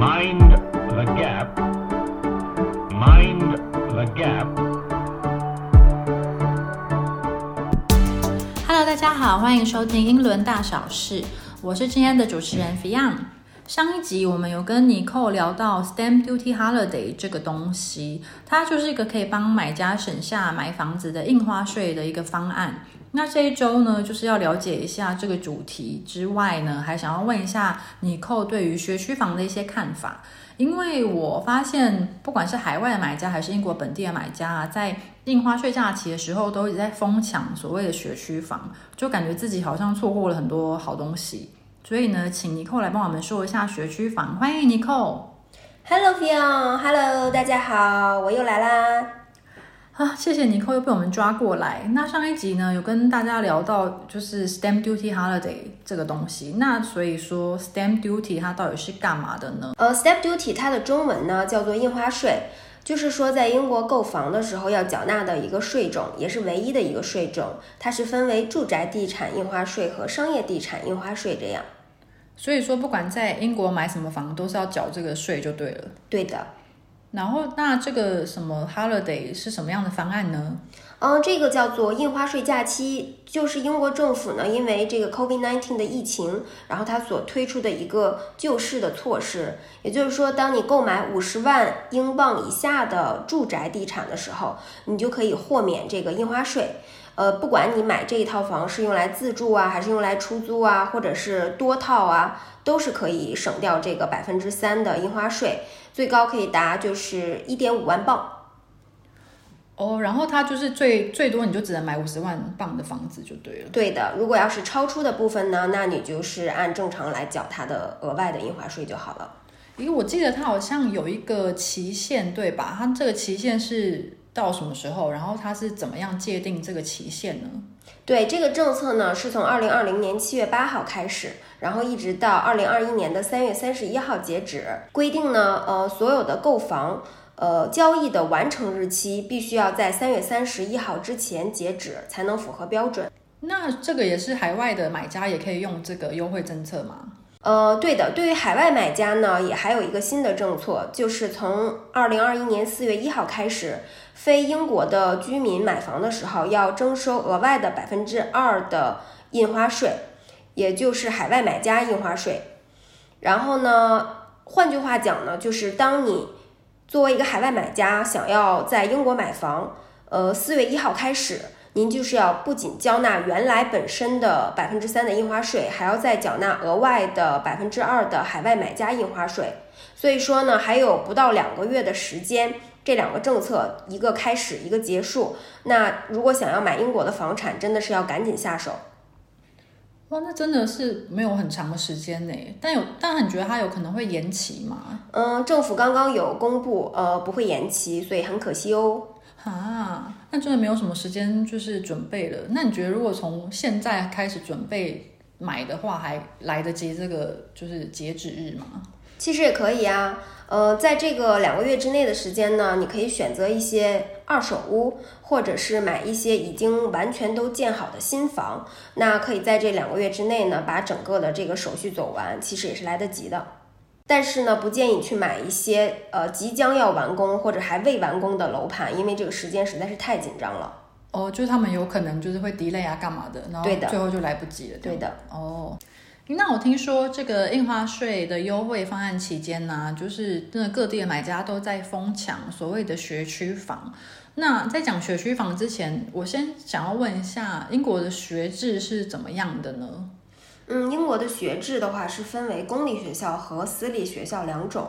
Mind the gap. Mind the gap. Hello，大家好，欢迎收听英伦大小事，我是今天的主持人 Fion。上一集我们有跟尼寇聊到 Stamp Duty Holiday 这个东西，它就是一个可以帮买家省下买房子的印花税的一个方案。那这一周呢，就是要了解一下这个主题之外呢，还想要问一下尼寇对于学区房的一些看法。因为我发现，不管是海外的买家还是英国本地的买家啊，在印花税假期的时候，都一直在疯抢所谓的学区房，就感觉自己好像错过了很多好东西。所以呢，请尼寇来帮我们说一下学区房。欢迎尼寇。，Hello Fiona，Hello，大家好，我又来啦。啊，谢谢尼寇又被我们抓过来。那上一集呢，有跟大家聊到就是 Stamp Duty Holiday 这个东西。那所以说 Stamp Duty 它到底是干嘛的呢？呃，Stamp Duty 它的中文呢叫做印花税，就是说在英国购房的时候要缴纳的一个税种，也是唯一的一个税种。它是分为住宅地产印花税和商业地产印花税这样。所以说，不管在英国买什么房，都是要缴这个税就对了。对的。然后，那这个什么 holiday 是什么样的方案呢？嗯，这个叫做印花税假期，就是英国政府呢，因为这个 COVID-19 的疫情，然后它所推出的一个救市的措施。也就是说，当你购买五十万英镑以下的住宅地产的时候，你就可以豁免这个印花税。呃，不管你买这一套房是用来自住啊，还是用来出租啊，或者是多套啊，都是可以省掉这个百分之三的印花税，最高可以达就是一点五万镑。哦，然后它就是最最多你就只能买五十万镑的房子就对了。对的，如果要是超出的部分呢，那你就是按正常来缴它的额外的印花税就好了。因为我记得它好像有一个期限，对吧？它这个期限是到什么时候？然后它是怎么样界定这个期限呢？对，这个政策呢是从二零二零年七月八号开始，然后一直到二零二一年的三月三十一号截止。规定呢，呃，所有的购房。呃，交易的完成日期必须要在三月三十一号之前截止，才能符合标准。那这个也是海外的买家也可以用这个优惠政策吗？呃，对的，对于海外买家呢，也还有一个新的政策，就是从二零二一年四月一号开始，非英国的居民买房的时候要征收额外的百分之二的印花税，也就是海外买家印花税。然后呢，换句话讲呢，就是当你作为一个海外买家，想要在英国买房，呃，四月一号开始，您就是要不仅交纳原来本身的百分之三的印花税，还要再缴纳额外的百分之二的海外买家印花税。所以说呢，还有不到两个月的时间，这两个政策一个开始，一个结束。那如果想要买英国的房产，真的是要赶紧下手。哇，那真的是没有很长的时间呢。但有，但你觉得它有可能会延期吗？嗯，政府刚刚有公布，呃，不会延期，所以很可惜哦。啊，那真的没有什么时间就是准备了。那你觉得如果从现在开始准备买的话，还来得及这个就是截止日吗？其实也可以啊，呃，在这个两个月之内的时间呢，你可以选择一些二手屋，或者是买一些已经完全都建好的新房。那可以在这两个月之内呢，把整个的这个手续走完，其实也是来得及的。但是呢，不建议去买一些呃即将要完工或者还未完工的楼盘，因为这个时间实在是太紧张了。哦，就是他们有可能就是会 delay 啊，干嘛的，然后最后就来不及了。对的。哦，那我听说这个印花税的优惠方案期间呢、就是真的各地的买家都在疯抢所谓的学区房。那在讲学区房之前，我先想要问一下，英国的学制是怎么样的呢？嗯，英国的学制的话是分为公立学校和私立学校两种。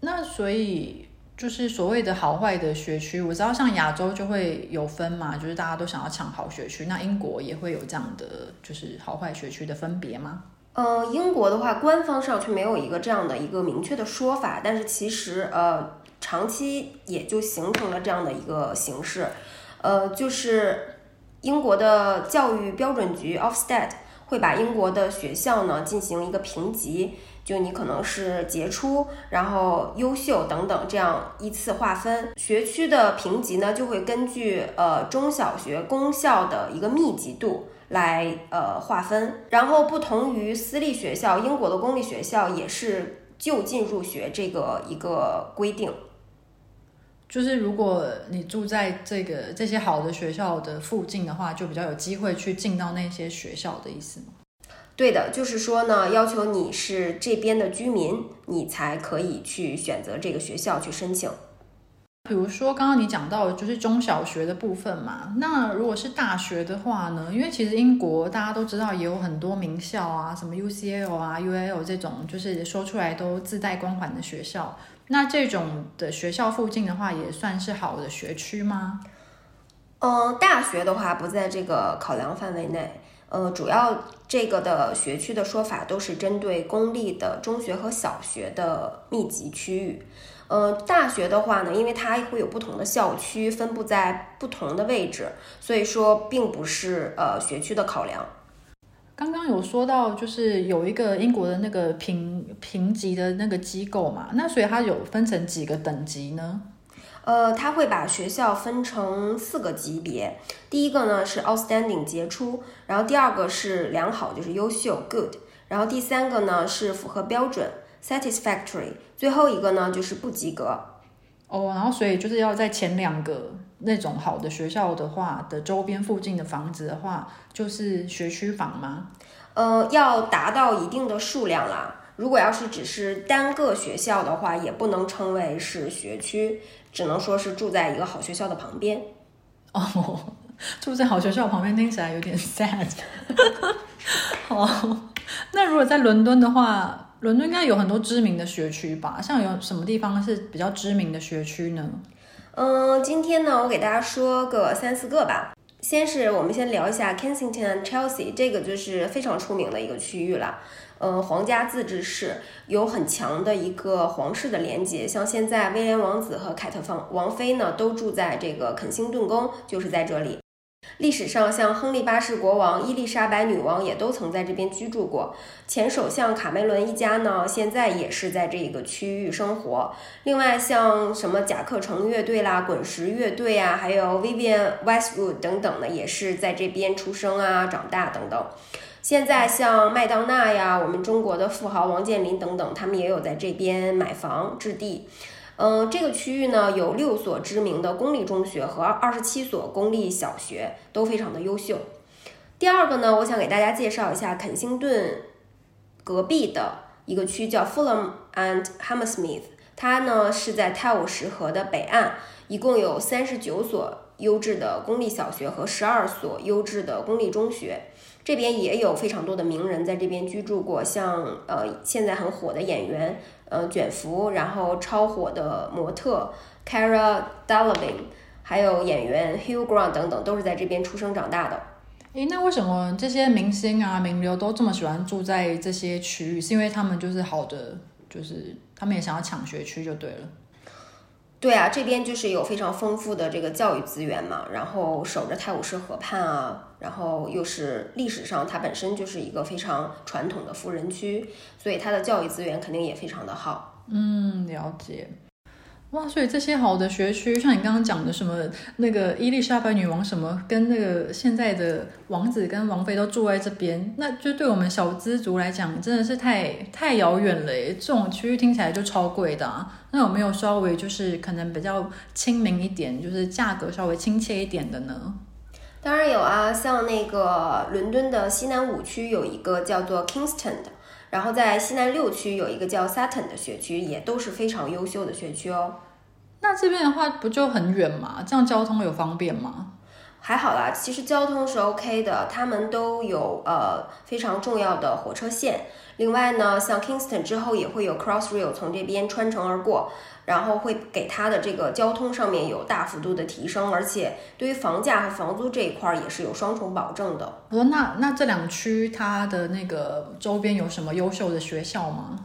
那所以就是所谓的好坏的学区，我知道像亚洲就会有分嘛，就是大家都想要抢好学区。那英国也会有这样的就是好坏学区的分别吗？呃，英国的话，官方上却没有一个这样的一个明确的说法，但是其实呃，长期也就形成了这样的一个形式，呃，就是英国的教育标准局 Ofsted 会把英国的学校呢进行一个评级，就你可能是杰出，然后优秀等等这样依次划分。学区的评级呢就会根据呃中小学公校的一个密集度。来呃划分，然后不同于私立学校，英国的公立学校也是就近入学这个一个规定。就是如果你住在这个这些好的学校的附近的话，就比较有机会去进到那些学校的意思吗？对的，就是说呢，要求你是这边的居民，你才可以去选择这个学校去申请。比如说刚刚你讲到就是中小学的部分嘛，那如果是大学的话呢？因为其实英国大家都知道也有很多名校啊，什么 UCL 啊、UAL 这种，就是说出来都自带光环的学校。那这种的学校附近的话，也算是好的学区吗？嗯，大学的话不在这个考量范围内。呃，主要这个的学区的说法都是针对公立的中学和小学的密集区域。呃，大学的话呢，因为它会有不同的校区分布在不同的位置，所以说并不是呃学区的考量。刚刚有说到，就是有一个英国的那个评评级的那个机构嘛，那所以它有分成几个等级呢？呃，它会把学校分成四个级别，第一个呢是 outstanding 杰出，然后第二个是良好，就是优秀 good，然后第三个呢是符合标准 satisfactory，最后一个呢就是不及格。哦，然后所以就是要在前两个那种好的学校的话的周边附近的房子的话，就是学区房吗？呃，要达到一定的数量啦。如果要是只是单个学校的话，也不能称为是学区。只能说是住在一个好学校的旁边，哦，住在好学校旁边听起来有点 sad。哦，那如果在伦敦的话，伦敦应该有很多知名的学区吧？像有什么地方是比较知名的学区呢？嗯，今天呢，我给大家说个三四个吧。先是我们先聊一下 Kensington and Chelsea，这个就是非常出名的一个区域了。呃，皇家自治市有很强的一个皇室的连接，像现在威廉王子和凯特王王妃呢，都住在这个肯辛顿宫，就是在这里。历史上，像亨利八世国王、伊丽莎白女王也都曾在这边居住过。前首相卡梅伦一家呢，现在也是在这个区域生活。另外，像什么甲壳虫乐队啦、滚石乐队啊，还有 Vivian Westwood 等等呢，也是在这边出生啊、长大等等。现在像麦当娜呀，我们中国的富豪王健林等等，他们也有在这边买房置地。嗯，这个区域呢有六所知名的公立中学和二十七所公立小学，都非常的优秀。第二个呢，我想给大家介绍一下肯辛顿隔壁的一个区，叫 Fulham and Hammersmith，它呢是在泰晤士河的北岸，一共有三十九所优质的公立小学和十二所优质的公立中学。这边也有非常多的名人在这边居住过，像呃现在很火的演员呃卷福，然后超火的模特 Cara d e l e v i n 还有演员 Hugh Grant 等等，都是在这边出生长大的。诶，那为什么这些明星啊名流都这么喜欢住在这些区域？是因为他们就是好的，就是他们也想要抢学区就对了。对啊，这边就是有非常丰富的这个教育资源嘛，然后守着泰晤士河畔啊，然后又是历史上它本身就是一个非常传统的富人区，所以它的教育资源肯定也非常的好。嗯，了解。哇，所以这些好的学区，像你刚刚讲的什么那个伊丽莎白女王什么，跟那个现在的王子跟王妃都住在这边，那就对我们小资族来讲，真的是太太遥远了耶。这种区域听起来就超贵的，啊那有没有稍微就是可能比较亲民一点，就是价格稍微亲切一点的呢？当然有啊，像那个伦敦的西南五区有一个叫做 Kingston 的。然后在西南六区有一个叫 Sutton 的学区，也都是非常优秀的学区哦。那这边的话不就很远吗？这样交通有方便吗？还好啦，其实交通是 OK 的，他们都有呃非常重要的火车线。另外呢，像 Kingston 之后也会有 Crossrail 从这边穿城而过。然后会给它的这个交通上面有大幅度的提升，而且对于房价和房租这一块也是有双重保证的。我说那那这两区它的那个周边有什么优秀的学校吗？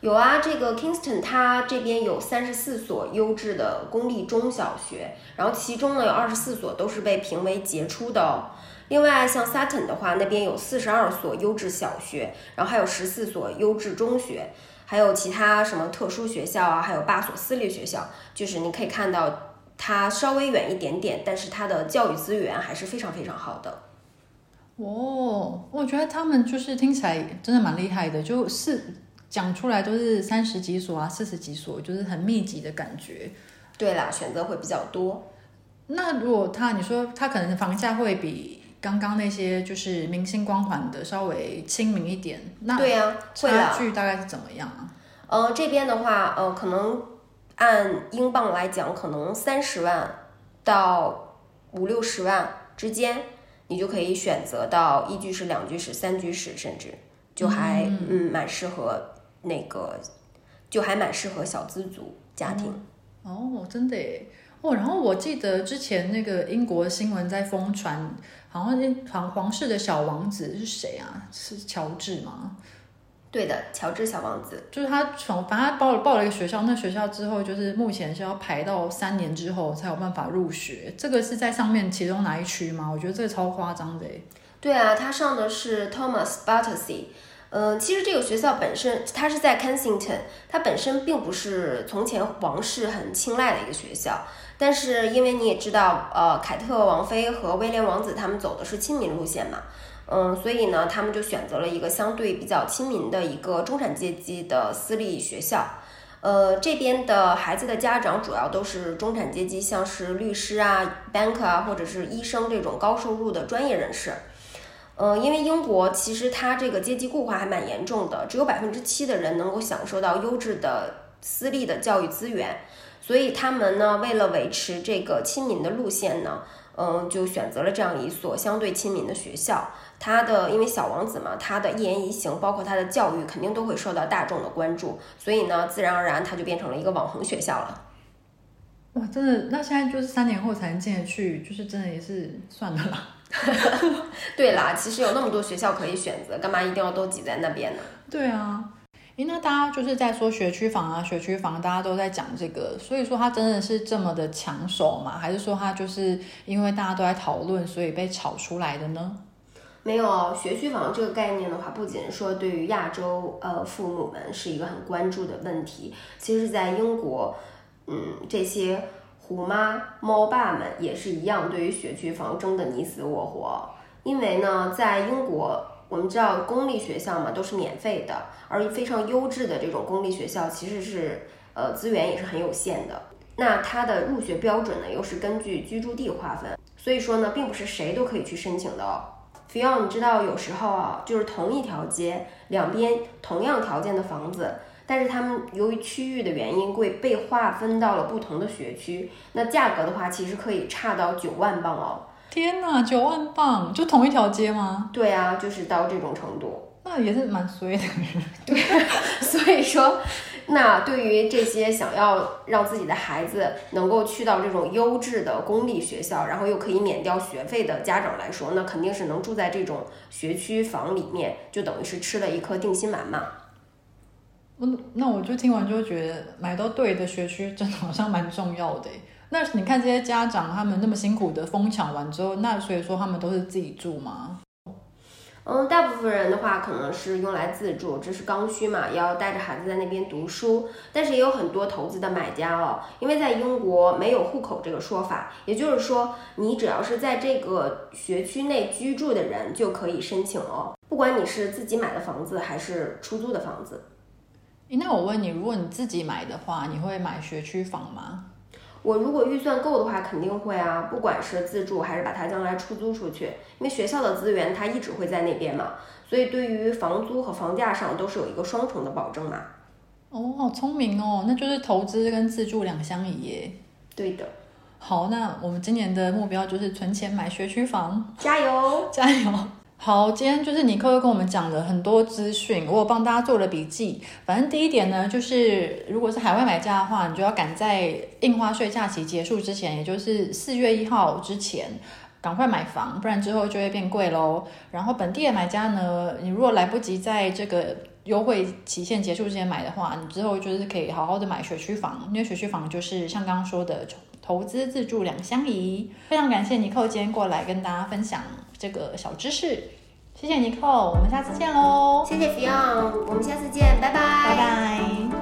有啊，这个 Kingston 它这边有三十四所优质的公立中小学，然后其中呢有二十四所都是被评为杰出的哦。另外像 Sutton 的话，那边有四十二所优质小学，然后还有十四所优质中学。还有其他什么特殊学校啊？还有八所私立学校，就是你可以看到它稍微远一点点，但是它的教育资源还是非常非常好的。哦，我觉得他们就是听起来真的蛮厉害的，就是讲出来都是三十几所啊、四十几所，就是很密集的感觉。对啦，选择会比较多。那如果他你说他可能房价会比刚刚那些就是明星光环的稍微亲民一点，那对呀、会差啦。距大概是怎么样啊？呃，这边的话，呃，可能按英镑来讲，可能三十万到五六十万之间，你就可以选择到一居室、两居室、三居室，甚至就还嗯蛮适合那个，就还蛮适合小资族家庭。哦，真的耶！哦，然后我记得之前那个英国新闻在疯传，好像那皇皇室的小王子是谁啊？是乔治吗？对的，乔治小王子。就是他从反正他报了报了一个学校，那学校之后就是目前是要排到三年之后才有办法入学。这个是在上面其中哪一区吗？我觉得这个超夸张的耶。对啊，他上的是 Thomas Battersea。嗯、其实这个学校本身，它是在 Kensington，它本身并不是从前王室很青睐的一个学校。但是因为你也知道，呃，凯特王妃和威廉王子他们走的是亲民路线嘛，嗯，所以呢，他们就选择了一个相对比较亲民的一个中产阶级的私立学校。呃，这边的孩子的家长主要都是中产阶级，像是律师啊、bank 啊，或者是医生这种高收入的专业人士。呃，因为英国其实它这个阶级固化还蛮严重的，只有百分之七的人能够享受到优质的私立的教育资源，所以他们呢，为了维持这个亲民的路线呢，嗯、就选择了这样一所相对亲民的学校。他的因为小王子嘛，他的一言一行，包括他的教育，肯定都会受到大众的关注，所以呢，自然而然他就变成了一个网红学校了。哇，真的，那现在就是三年后才能进得去，就是真的也是算了啦。对啦，其实有那么多学校可以选择，干嘛一定要都挤在那边呢？对啊，诶，那大家就是在说学区房啊，学区房，大家都在讲这个，所以说它真的是这么的抢手吗？还是说它就是因为大家都在讨论，所以被炒出来的呢？没有哦学区房这个概念的话，不仅说对于亚洲呃父母们是一个很关注的问题，其实，在英国，嗯，这些虎妈猫爸们也是一样，对于学区房争得你死我活。因为呢，在英国，我们知道公立学校嘛都是免费的，而非常优质的这种公立学校其实是呃资源也是很有限的。那它的入学标准呢，又是根据居住地划分，所以说呢，并不是谁都可以去申请的哦。菲奥，你知道有时候啊，就是同一条街两边同样条件的房子，但是他们由于区域的原因，会被划分到了不同的学区。那价格的话，其实可以差到九万镑哦。天哪，九万镑，就同一条街吗？对啊，就是到这种程度。那也是蛮衰的。对 所以说，那对于这些想要让自己的孩子能够去到这种优质的公立学校，然后又可以免掉学费的家长来说，那肯定是能住在这种学区房里面，就等于是吃了一颗定心丸嘛。嗯，那我就听完就觉得买到对的学区真的好像蛮重要的。那你看这些家长他们那么辛苦的疯抢完之后，那所以说他们都是自己住吗？嗯，大部分人的话可能是用来自住，这是刚需嘛，要带着孩子在那边读书。但是也有很多投资的买家哦，因为在英国没有户口这个说法，也就是说，你只要是在这个学区内居住的人就可以申请哦，不管你是自己买的房子还是出租的房子。诶那我问你，如果你自己买的话，你会买学区房吗？我如果预算够的话，肯定会啊，不管是自住还是把它将来出租出去，因为学校的资源它一直会在那边嘛，所以对于房租和房价上都是有一个双重的保证嘛。哦，好聪明哦，那就是投资跟自住两相宜耶。对的，好，那我们今年的目标就是存钱买学区房，加油！加油！好，今天就是尼克又跟我们讲了很多资讯，我有帮大家做了笔记。反正第一点呢，就是如果是海外买家的话，你就要赶在印花税假期结束之前，也就是四月一号之前，赶快买房，不然之后就会变贵喽。然后本地的买家呢，你如果来不及在这个优惠期限结束之前买的话，你之后就是可以好好的买学区房，因为学区房就是像刚刚说的投资自助两相宜。非常感谢尼寇今天过来跟大家分享这个小知识，谢谢尼寇，我们下次见喽，谢谢 Fion，我们下次见，拜拜，拜拜。